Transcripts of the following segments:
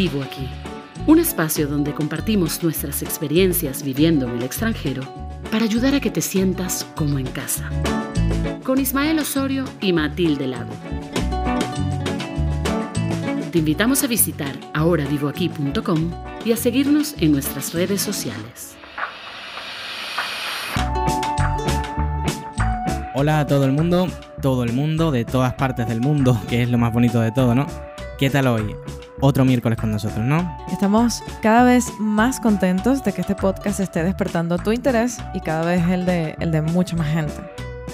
Vivo aquí, un espacio donde compartimos nuestras experiencias viviendo en el extranjero para ayudar a que te sientas como en casa. Con Ismael Osorio y Matilde Lago. Te invitamos a visitar ahoravivoaquí.com y a seguirnos en nuestras redes sociales. Hola a todo el mundo, todo el mundo, de todas partes del mundo, que es lo más bonito de todo, ¿no? ¿Qué tal hoy? Otro miércoles con nosotros, ¿no? Estamos cada vez más contentos de que este podcast esté despertando tu interés y cada vez el de, el de mucha más gente.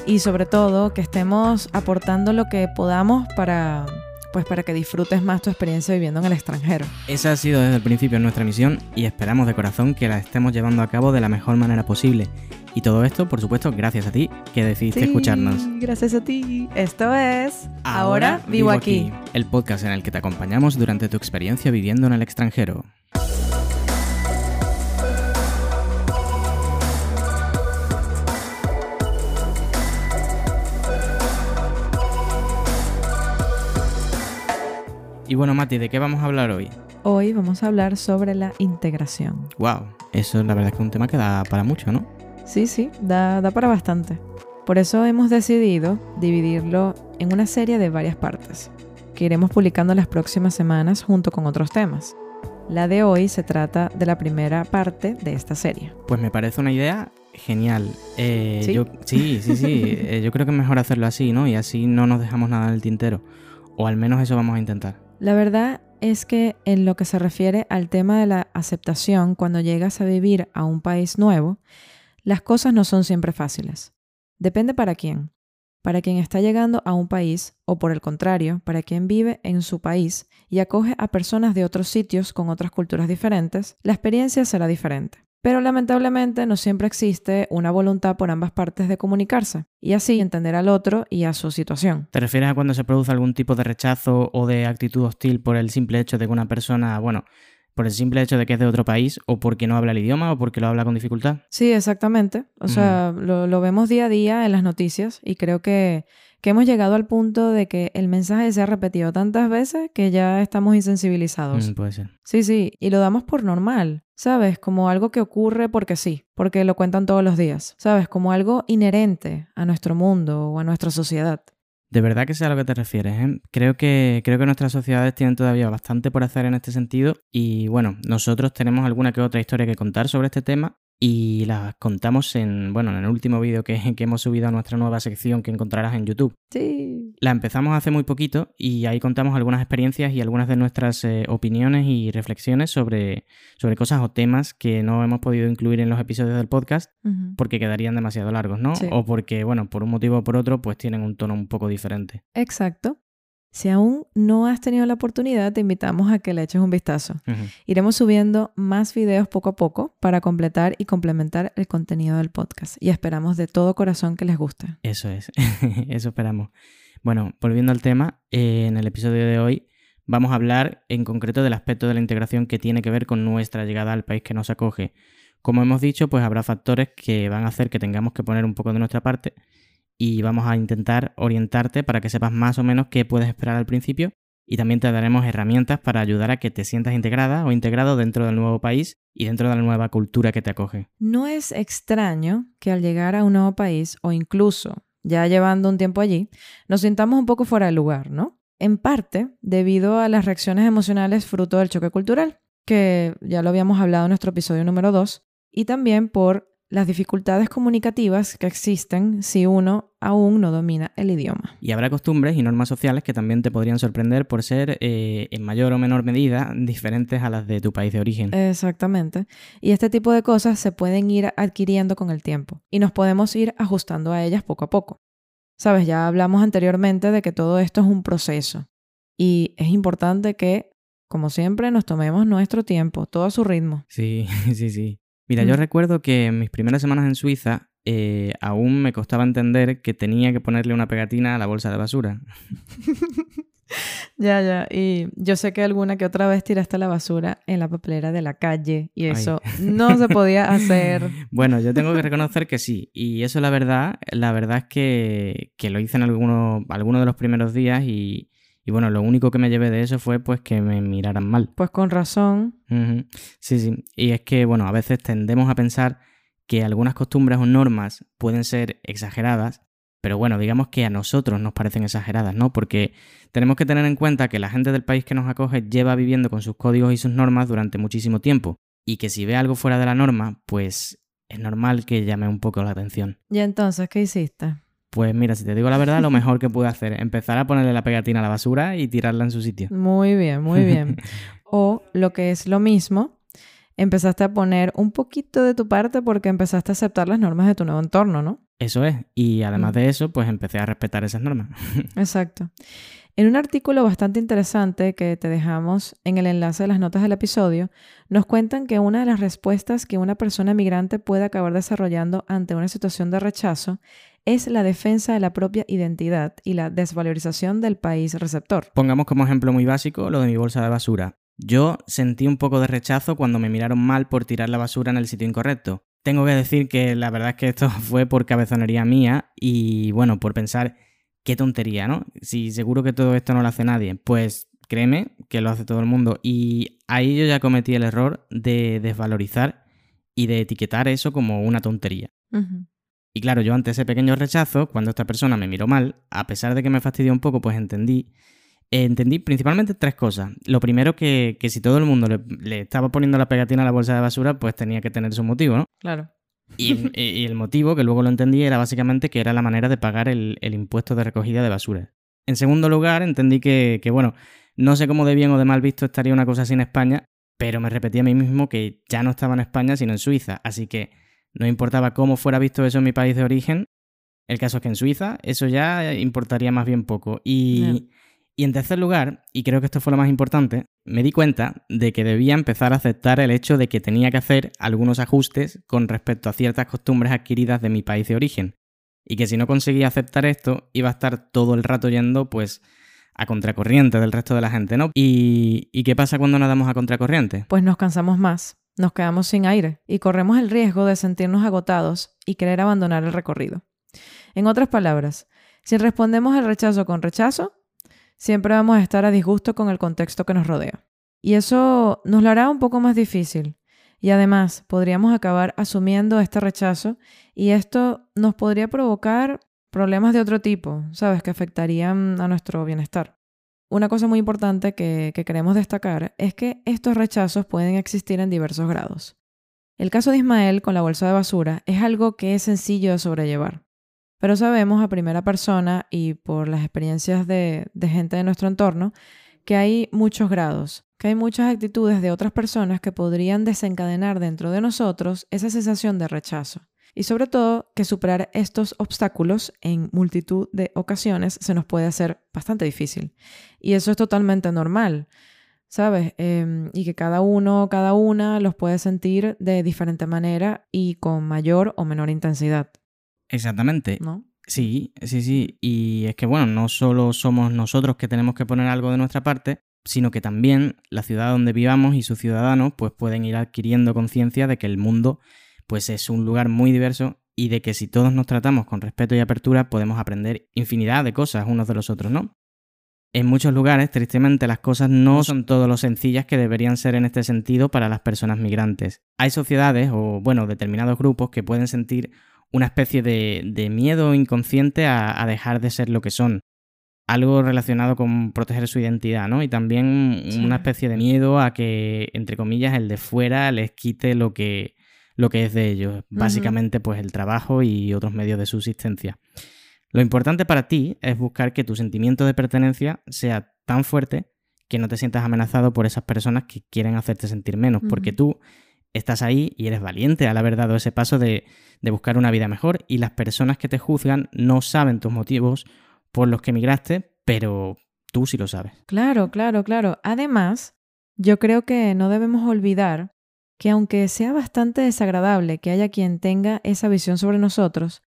Y sobre todo que estemos aportando lo que podamos para, pues para que disfrutes más tu experiencia viviendo en el extranjero. Esa ha sido desde el principio nuestra misión y esperamos de corazón que la estemos llevando a cabo de la mejor manera posible. Y todo esto, por supuesto, gracias a ti que decidiste Sí, escucharnos. Gracias a ti. Esto es Ahora, vivo aquí. el podcast en el que te acompañamos durante tu experiencia viviendo en el extranjero. Y bueno, Mati, ¿de qué vamos a hablar hoy? Hoy vamos a hablar sobre la integración. Wow, eso la verdad es que es un tema que da para mucho, ¿no? Sí, sí, da, da para bastante. Por eso hemos decidido dividirlo en una serie de varias partes, que iremos publicando las próximas semanas junto con otros temas. La de hoy se trata de la primera parte de esta serie. Pues me parece una idea genial. Eh, ¿Sí? Yo, sí, sí, sí. Eh, yo creo que es mejor hacerlo así, ¿no? Y así no nos dejamos nada en el tintero. O al menos eso vamos a intentar. La verdad es que en lo que se refiere al tema de la aceptación cuando llegas a vivir a un país nuevo, las cosas no son siempre fáciles. Depende para quién. Para quien está llegando a un país o por el contrario, para quien vive en su país y acoge a personas de otros sitios con otras culturas diferentes, la experiencia será diferente. Pero lamentablemente no siempre existe una voluntad por ambas partes de comunicarse y así entender al otro y a su situación. ¿Te refieres a cuando se produce algún tipo de rechazo o de actitud hostil por el simple hecho de que una persona, bueno, por el simple hecho de que es de otro país o porque no habla el idioma o porque lo habla con dificultad? Sí, exactamente. O sea, lo, lo vemos día a día en las noticias y creo que, que hemos llegado al punto de que el mensaje se ha repetido tantas veces que ya estamos insensibilizados. Mm, puede ser. Sí, sí, y lo damos por normal, ¿sabes? Como algo que ocurre porque sí, porque lo cuentan todos los días, ¿sabes? Como algo inherente a nuestro mundo o a nuestra sociedad. De verdad que sé a lo que te refieres, ¿eh? Creo que, creo que nuestras sociedades tienen todavía bastante por hacer en este sentido y bueno, nosotros tenemos alguna que otra historia que contar sobre este tema y las contamos en, bueno, en el último vídeo que, que hemos subido a nuestra nueva sección que encontrarás en YouTube. Sí. La empezamos hace muy poquito y ahí contamos algunas experiencias y algunas de nuestras eh, opiniones y reflexiones sobre, sobre cosas o temas que no hemos podido incluir en los episodios del podcast porque quedarían demasiado largos, ¿no? Sí. O porque, bueno, por un motivo o por otro, pues tienen un tono un poco diferente. Exacto. Si aún no has tenido la oportunidad, te invitamos a que le eches un vistazo. Iremos subiendo más videos poco a poco para completar y complementar el contenido del podcast y esperamos de todo corazón que les guste. Eso es, eso esperamos. Bueno, volviendo al tema, eh, en el episodio de hoy vamos a hablar en concreto del aspecto de la integración que tiene que ver con nuestra llegada al país que nos acoge. Como hemos dicho, pues habrá factores que van a hacer que tengamos que poner un poco de nuestra parte y vamos a intentar orientarte para que sepas más o menos qué puedes esperar al principio y también te daremos herramientas para ayudar a que te sientas integrada o integrado dentro del nuevo país y dentro de la nueva cultura que te acoge. No es extraño que al llegar a un nuevo país o incluso ya llevando un tiempo allí, nos sintamos un poco fuera de lugar, ¿no? En parte debido a las reacciones emocionales fruto del choque cultural, que ya lo habíamos hablado en nuestro episodio número 2, y también por las dificultades comunicativas que existen si uno aún no domina el idioma. Y habrá costumbres y normas sociales que también te podrían sorprender por ser, eh, en mayor o menor medida, diferentes a las de tu país de origen. Exactamente. Y este tipo de cosas se pueden ir adquiriendo con el tiempo y nos podemos ir ajustando a ellas poco a poco. Sabes, ya hablamos anteriormente de que todo esto es un proceso y es importante que, como siempre, nos tomemos nuestro tiempo, todo a su ritmo. Sí, sí, sí. Mira, yo Mm. recuerdo que en mis primeras semanas en Suiza eh, aún me costaba entender que tenía que ponerle una pegatina a la bolsa de basura. Ya, ya. Y yo sé que alguna que otra vez tiraste la basura en la papelera de la calle y Ay. eso no se podía hacer. Bueno, yo tengo que reconocer que sí. Y eso la verdad, la verdad es que, que lo hice en alguno, alguno de los primeros días y, Y bueno, lo único que me llevé de eso fue pues que me miraran mal. Pues con razón. Sí, sí. Y es que, bueno, a veces tendemos a pensar que algunas costumbres o normas pueden ser exageradas, pero bueno, digamos que a nosotros nos parecen exageradas, ¿no? Porque tenemos que tener en cuenta que la gente del país que nos acoge lleva viviendo con sus códigos y sus normas durante muchísimo tiempo, y que si ve algo fuera de la norma, pues es normal que llame un poco la atención. ¿Y entonces qué hiciste? Pues mira, si te digo la verdad, lo mejor que pude hacer, empezar a ponerle la pegatina a la basura y tirarla en su sitio. Muy bien, muy bien. o lo que es lo mismo, empezaste a poner un poquito de tu parte porque empezaste a aceptar las normas de tu nuevo entorno, ¿no? Eso es. Y además Mm. de eso, pues empecé a respetar esas normas. Exacto. En un artículo bastante interesante que te dejamos en el enlace de las notas del episodio, nos cuentan que una de las respuestas que una persona migrante puede acabar desarrollando ante una situación de rechazo es la defensa de la propia identidad y la desvalorización del país receptor. Pongamos como ejemplo muy básico lo de mi bolsa de basura. Yo sentí un poco de rechazo cuando me miraron mal por tirar la basura en el sitio incorrecto. Tengo que decir que la verdad es que esto fue por cabezonería mía y bueno, por pensar qué tontería, ¿no? Si seguro que todo esto no lo hace nadie, pues créeme que lo hace todo el mundo y ahí yo ya cometí el error de desvalorizar y de etiquetar eso como una tontería. Y claro, yo ante ese pequeño rechazo, cuando esta persona me miró mal, a pesar de que me fastidió un poco, pues entendí. eh, entendí principalmente tres cosas. Lo primero, que, que si todo el mundo le, le estaba poniendo la pegatina a la bolsa de basura, pues tenía que tener su motivo, ¿no? Claro. Y, el motivo, que luego lo entendí, era básicamente que era la manera de pagar el, el impuesto de recogida de basura. En segundo lugar, entendí que, que, bueno, no sé cómo de bien o de mal visto estaría una cosa así en España, pero me repetí a mí mismo que ya no estaba en España, sino en Suiza. Así que no importaba cómo fuera visto eso en mi país de origen, el caso es que en Suiza eso ya importaría más bien poco. Y, y en tercer lugar, y creo que esto fue lo más importante, me di cuenta de que debía empezar a aceptar el hecho de que tenía que hacer algunos ajustes con respecto a ciertas costumbres adquiridas de mi país de origen. Y que si no conseguía aceptar esto, iba a estar todo el rato yendo, pues, a contracorriente del resto de la gente, ¿no? ¿Y, y qué pasa cuando nadamos a contracorriente? Pues nos cansamos más, nos quedamos sin aire y corremos el riesgo de sentirnos agotados y querer abandonar el recorrido. En otras palabras, si respondemos al rechazo con rechazo, siempre vamos a estar a disgusto con el contexto que nos rodea. Y eso nos lo hará un poco más difícil. Y además, podríamos acabar asumiendo este rechazo y esto nos podría provocar problemas de otro tipo, ¿sabes? Que afectarían a nuestro bienestar. Una cosa muy importante que, que queremos destacar es que estos rechazos pueden existir en diversos grados. El caso de Ismael con la bolsa de basura es algo que es sencillo de sobrellevar. Pero sabemos a primera persona y por las experiencias de, gente de nuestro entorno que hay muchos grados, que hay muchas actitudes de otras personas que podrían desencadenar dentro de nosotros esa sensación de rechazo. Y sobre todo que superar estos obstáculos en multitud de ocasiones se nos puede hacer bastante difícil. Y eso es totalmente normal, ¿sabes? Eh, y que cada uno, cada una los puede sentir de diferente manera y con mayor o menor intensidad, Exactamente. ¿no? Sí, sí, sí. Y es que, bueno, no solo somos nosotros que tenemos que poner algo de nuestra parte, sino que también la ciudad donde vivamos y sus ciudadanos pues pueden ir adquiriendo conciencia de que el mundo pues es un lugar muy diverso y de que si todos nos tratamos con respeto y apertura podemos aprender infinidad de cosas unos de los otros, ¿no? En muchos lugares, tristemente, las cosas no son todo lo sencillas que deberían ser en este sentido para las personas migrantes. Hay sociedades o, bueno, determinados grupos que pueden sentir una especie de, de miedo inconsciente a, a, dejar de ser lo que son. Algo relacionado con proteger su identidad, ¿no? Y también sí. una especie de miedo a que, entre comillas, el de fuera les quite lo que, lo que es de ellos. Uh -huh. Básicamente, pues el trabajo y otros medios de subsistencia. Lo importante para ti es buscar que tu sentimiento de pertenencia sea tan fuerte que no te sientas amenazado por esas personas que quieren hacerte sentir menos, uh -huh. porque tú estás ahí y eres valiente al haber dado ese paso de, de, buscar una vida mejor y las personas que te juzgan no saben tus motivos por los que emigraste, pero tú sí lo sabes. Claro, claro, claro. Además, yo creo que no debemos olvidar que aunque sea bastante desagradable que haya quien tenga esa visión sobre nosotros,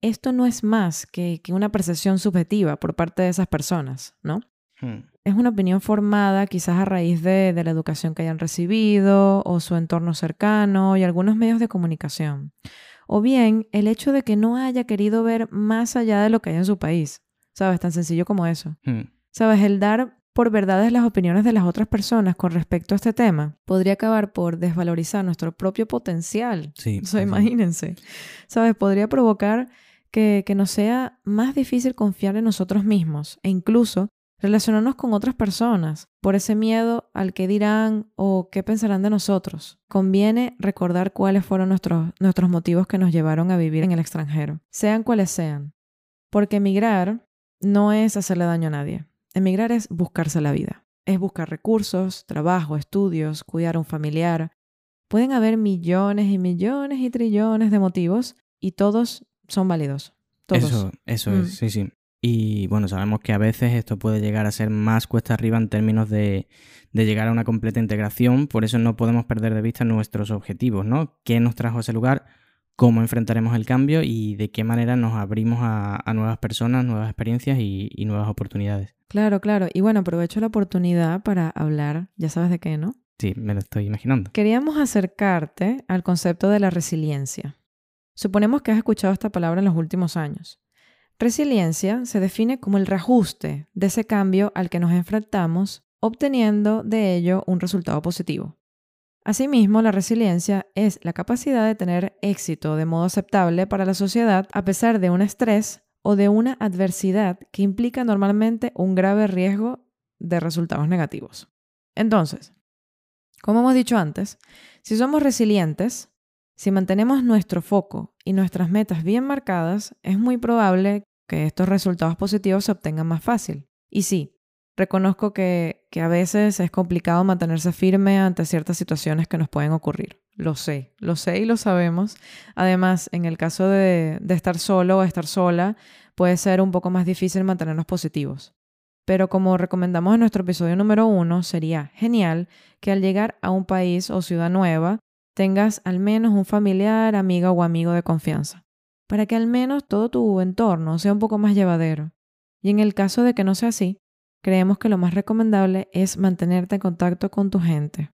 esto no es más que, que una percepción subjetiva por parte de esas personas, ¿no? Hmm. Es una opinión formada quizás a raíz de, de, la educación que hayan recibido o su entorno cercano y algunos medios de comunicación. O bien el hecho de que no haya querido ver más allá de lo que hay en su país. ¿Sabes? Tan sencillo como eso. Hmm. Sabes, el dar por verdades las opiniones de las otras personas con respecto a este tema podría acabar por desvalorizar nuestro propio potencial. Sí. O sea, imagínense. ¿Sabes? Podría provocar que, que nos sea más difícil confiar en nosotros mismos e incluso relacionarnos con otras personas por ese miedo al que dirán o qué pensarán de nosotros. Conviene recordar cuáles fueron nuestros, nuestros motivos que nos llevaron a vivir en el extranjero, sean cuales sean. Porque emigrar no es hacerle daño a nadie. Emigrar es buscarse la vida. Es buscar recursos, trabajo, estudios, cuidar a un familiar. Pueden haber millones y millones y trillones de motivos y todos son válidos. Todos. Eso, eso Mm. es, sí, sí. Y bueno, sabemos que a veces esto puede llegar a ser más cuesta arriba en términos de, de llegar a una completa integración, por eso no podemos perder de vista nuestros objetivos, ¿no? ¿Qué nos trajo a ese lugar? ¿Cómo enfrentaremos el cambio? Y de qué manera nos abrimos a, a nuevas personas, nuevas experiencias y, y nuevas oportunidades. Claro, claro. Y bueno, aprovecho la oportunidad para hablar, ya sabes de qué, ¿no? Sí, me lo estoy imaginando. Queríamos acercarte al concepto de la resiliencia. Suponemos que has escuchado esta palabra en los últimos años. Resiliencia se define como el reajuste de ese cambio al que nos enfrentamos, obteniendo de ello un resultado positivo. Asimismo, la resiliencia es la capacidad de tener éxito de modo aceptable para la sociedad a pesar de un estrés o de una adversidad que implica normalmente un grave riesgo de resultados negativos. Entonces, como hemos dicho antes, si somos resilientes, si mantenemos nuestro foco y nuestras metas bien marcadas, es muy probable que estos resultados positivos se obtengan más fácil. Y sí, reconozco que, que a veces es complicado mantenerse firme ante ciertas situaciones que nos pueden ocurrir. Lo sé, lo sé y lo sabemos. Además, en el caso de, de estar solo o estar sola, puede ser un poco más difícil mantenernos positivos. Pero como recomendamos en nuestro episodio número uno, sería genial que al llegar a un país o ciudad nueva tengas al menos un familiar, amiga o amigo de confianza, para que al menos todo tu entorno sea un poco más llevadero. Y en el caso de que no sea así, creemos que lo más recomendable es mantenerte en contacto con tu gente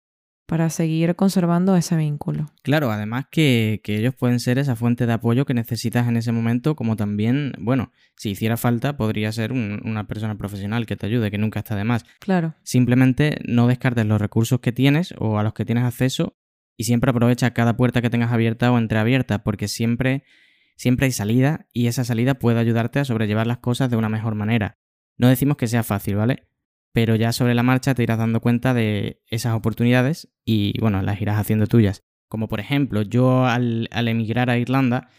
para seguir conservando ese vínculo. Claro, además que, que ellos pueden ser esa fuente de apoyo que necesitas en ese momento, como también, bueno, si hiciera falta, podría ser un- una persona profesional que te ayude, que nunca está de más. Claro, Simplemente no descartes los recursos que tienes o a los que tienes acceso y siempre aprovecha cada puerta que tengas abierta o entreabierta, porque siempre, siempre hay salida y esa salida puede ayudarte a sobrellevar las cosas de una mejor manera. No decimos que sea fácil, ¿vale? Pero ya sobre la marcha te irás dando cuenta de esas oportunidades y, bueno, las irás haciendo tuyas. Como por ejemplo, yo al, al emigrar a Irlanda,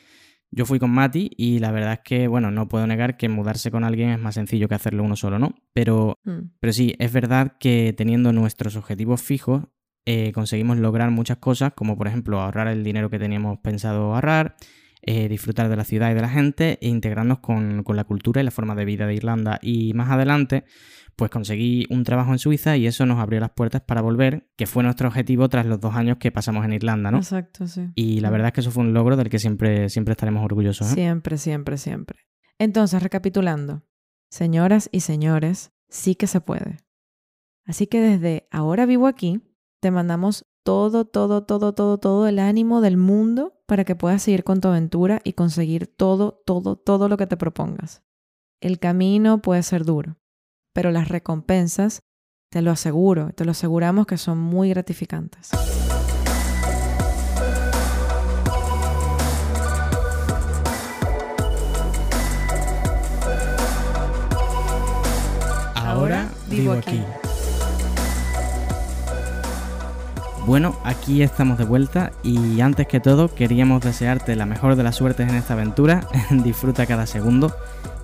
yo fui con Mati y la verdad es que, bueno, no puedo negar que mudarse con alguien es más sencillo que hacerlo uno solo, ¿no? Pero Mm, pero sí, es verdad que teniendo nuestros objetivos fijos, eh, conseguimos lograr muchas cosas, como por ejemplo ahorrar el dinero que teníamos pensado ahorrar, eh, disfrutar de la ciudad y de la gente e integrarnos con, con la cultura y la forma de vida de Irlanda. Y más adelante, pues conseguí un trabajo en Suiza y eso nos abrió las puertas para volver, que fue nuestro objetivo tras los dos años que pasamos en Irlanda, ¿no? Exacto, sí. Y la verdad es que eso fue un logro del que siempre, siempre estaremos orgullosos. ¿eh? Siempre, siempre, siempre. Entonces, recapitulando, señoras y señores, sí que se puede. Así que desde ahora vivo aquí, te mandamos todo, todo, todo, todo, todo el ánimo del mundo para que puedas seguir con tu aventura y conseguir todo, todo, todo lo que te propongas. El camino puede ser duro, pero las recompensas, te lo aseguro, te lo aseguramos que son muy gratificantes. Ahora vivo aquí. Bueno, aquí estamos de vuelta y antes que todo queríamos desearte la mejor de las suertes en esta aventura. Disfruta cada segundo,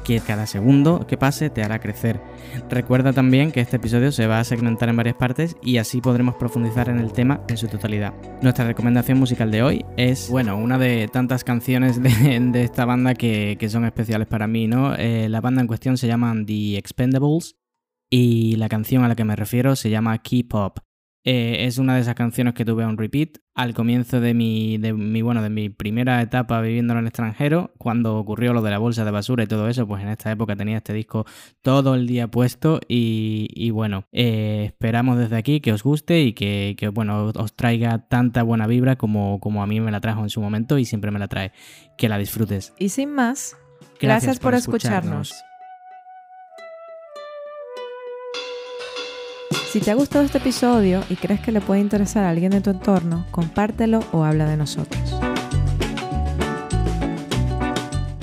que cada segundo que pase te hará crecer. Recuerda también que este episodio se va a segmentar en varias partes y así podremos profundizar en el tema en su totalidad. Nuestra recomendación musical de hoy es, bueno, una de tantas canciones de, esta banda que, que son especiales para mí, ¿no? Eh, la banda en cuestión se llama The Expendables y la canción a la que me refiero se llama Keep Up. Eh, es una de esas canciones que tuve a un repeat al comienzo de mi, de mi, bueno, de mi primera etapa viviendo en el extranjero, cuando ocurrió lo de la bolsa de basura y todo eso, pues en esta época tenía este disco todo el día puesto y, y bueno, eh, esperamos desde aquí que os guste y que, que, bueno, os traiga tanta buena vibra como, como a mí me la trajo en su momento y siempre me la trae. Que la disfrutes. Y sin más, gracias, por escucharnos. Si te ha gustado este episodio y crees que le puede interesar a alguien de tu entorno, compártelo o habla de nosotros.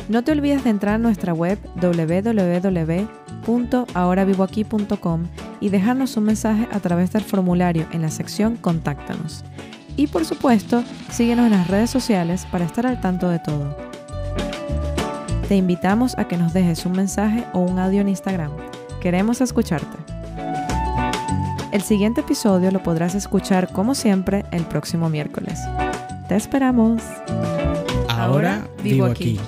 No te olvides de entrar a nuestra web www.ahoravivoaquí.com y dejarnos un mensaje a través del formulario en la sección Contáctanos. Y por supuesto, síguenos en las redes sociales para estar al tanto de todo. Te invitamos a que nos dejes un mensaje o un audio en Instagram. Queremos escucharte. El siguiente episodio lo podrás escuchar como siempre el próximo miércoles. Te esperamos. Ahora, vivo aquí.